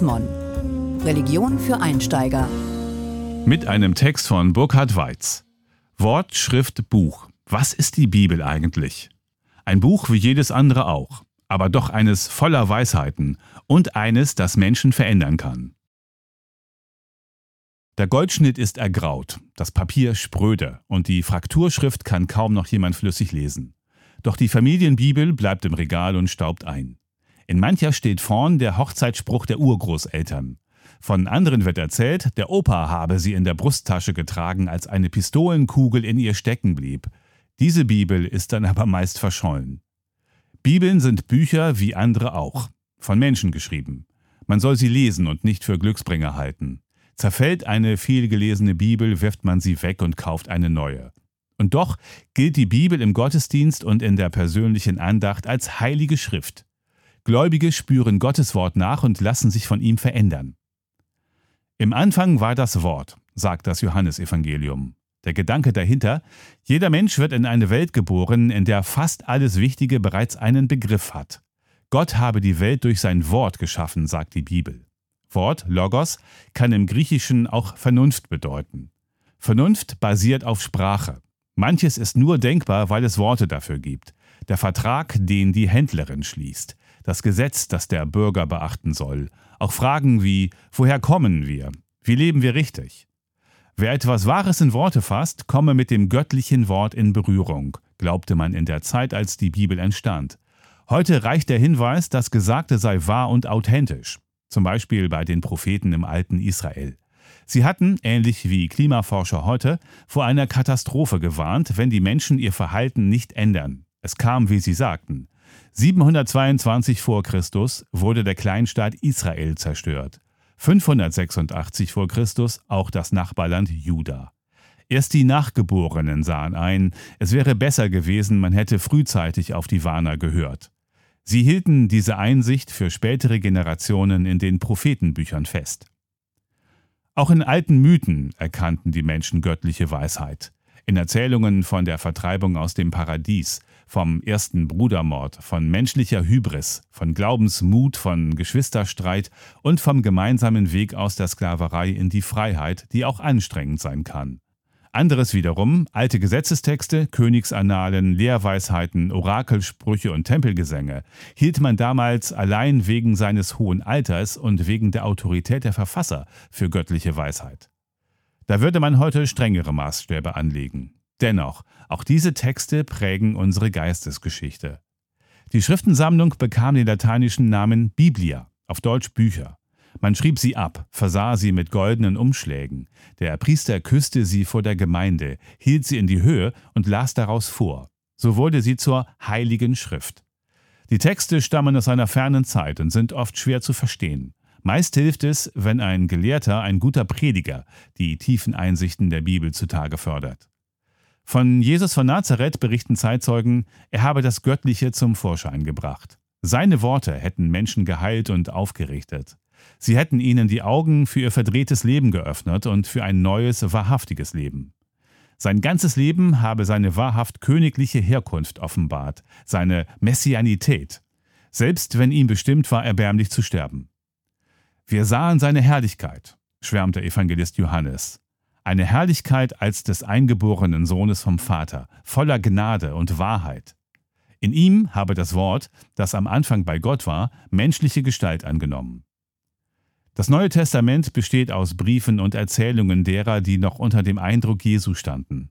Mon. Religion für Einsteiger. Mit einem Text von Burkhard Weiz. Wort, Schrift, Buch. Was ist die Bibel eigentlich? Ein Buch wie jedes andere auch, aber doch eines voller Weisheiten und eines, das Menschen verändern kann. Der Goldschnitt ist ergraut, das Papier spröde und die Frakturschrift kann kaum noch jemand flüssig lesen. Doch die Familienbibel bleibt im Regal und staubt ein. In mancher steht vorn der Hochzeitsspruch der Urgroßeltern. Von anderen wird erzählt, der Opa habe sie in der Brusttasche getragen, als eine Pistolenkugel in ihr stecken blieb. Diese Bibel ist dann aber meist verschollen. Bibeln sind Bücher wie andere auch, von Menschen geschrieben. Man soll sie lesen und nicht für Glücksbringer halten. Zerfällt eine vielgelesene Bibel, wirft man sie weg und kauft eine neue. Und doch gilt die Bibel im Gottesdienst und in der persönlichen Andacht als heilige Schrift. Gläubige spüren Gottes Wort nach und lassen sich von ihm verändern. Im Anfang war das Wort, sagt das Johannesevangelium. Der Gedanke dahinter, jeder Mensch wird in eine Welt geboren, in der fast alles Wichtige bereits einen Begriff hat. Gott habe die Welt durch sein Wort geschaffen, sagt die Bibel. Wort, Logos, kann im Griechischen auch Vernunft bedeuten. Vernunft basiert auf Sprache. Manches ist nur denkbar, weil es Worte dafür gibt. Der Vertrag, den die Händlerin schließt. Das Gesetz, das der Bürger beachten soll. Auch Fragen wie, woher kommen wir? Wie leben wir richtig? Wer etwas Wahres in Worte fasst, komme mit dem göttlichen Wort in Berührung, glaubte man in der Zeit, als die Bibel entstand. Heute reicht der Hinweis, das Gesagte sei wahr und authentisch, zum Beispiel bei den Propheten im alten Israel. Sie hatten, ähnlich wie Klimaforscher heute, vor einer Katastrophe gewarnt, wenn die Menschen ihr Verhalten nicht ändern. Es kam, wie sie sagten. 722 vor Christus wurde der Kleinstaat Israel zerstört. 586 vor Christus auch das Nachbarland Juda. Erst die Nachgeborenen sahen ein, es wäre besser gewesen, man hätte frühzeitig auf die Warner gehört. Sie hielten diese Einsicht für spätere Generationen in den Prophetenbüchern fest. Auch in alten Mythen erkannten die Menschen göttliche Weisheit. In Erzählungen von der Vertreibung aus dem Paradies, vom ersten Brudermord, von menschlicher Hybris, von Glaubensmut, von Geschwisterstreit und vom gemeinsamen Weg aus der Sklaverei in die Freiheit, die auch anstrengend sein kann. Anderes wiederum, alte Gesetzestexte, Königsannalen, Lehrweisheiten, Orakelsprüche und Tempelgesänge, hielt man damals allein wegen seines hohen Alters und wegen der Autorität der Verfasser für göttliche Weisheit. Da würde man heute strengere Maßstäbe anlegen. Dennoch, auch diese Texte prägen unsere Geistesgeschichte. Die Schriftensammlung bekam den lateinischen Namen Biblia, auf Deutsch Bücher. Man schrieb sie ab, versah sie mit goldenen Umschlägen. Der Priester küsste sie vor der Gemeinde, hielt sie in die Höhe und las daraus vor. So wurde sie zur heiligen Schrift. Die Texte stammen aus einer fernen Zeit und sind oft schwer zu verstehen. Meist hilft es, wenn ein Gelehrter, ein guter Prediger die tiefen Einsichten der Bibel zutage fördert. Von Jesus von Nazareth berichten Zeitzeugen, er habe das Göttliche zum Vorschein gebracht. Seine Worte hätten Menschen geheilt und aufgerichtet. Sie hätten ihnen die Augen für ihr verdrehtes Leben geöffnet und für ein neues, wahrhaftiges Leben. Sein ganzes Leben habe seine wahrhaft königliche Herkunft offenbart, seine Messianität, selbst wenn ihm bestimmt war, erbärmlich zu sterben. Wir sahen seine Herrlichkeit, schwärmt der Evangelist Johannes eine Herrlichkeit als des eingeborenen Sohnes vom Vater, voller Gnade und Wahrheit. In ihm habe das Wort, das am Anfang bei Gott war, menschliche Gestalt angenommen. Das Neue Testament besteht aus Briefen und Erzählungen derer, die noch unter dem Eindruck Jesu standen.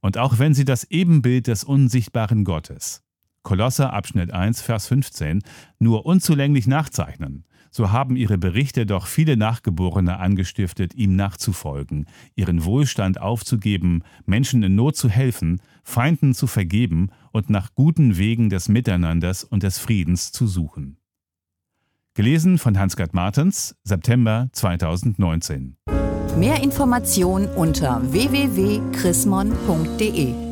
Und auch wenn sie das Ebenbild des unsichtbaren Gottes, Kolosser Abschnitt 1, Vers 15, nur unzulänglich nachzeichnen, so haben ihre Berichte doch viele Nachgeborene angestiftet, ihm nachzufolgen, ihren Wohlstand aufzugeben, Menschen in Not zu helfen, Feinden zu vergeben und nach guten Wegen des Miteinanders und des Friedens zu suchen. Gelesen von Hans-Gerd Martens, September 2019. Mehr Informationen unter www.chrismon.de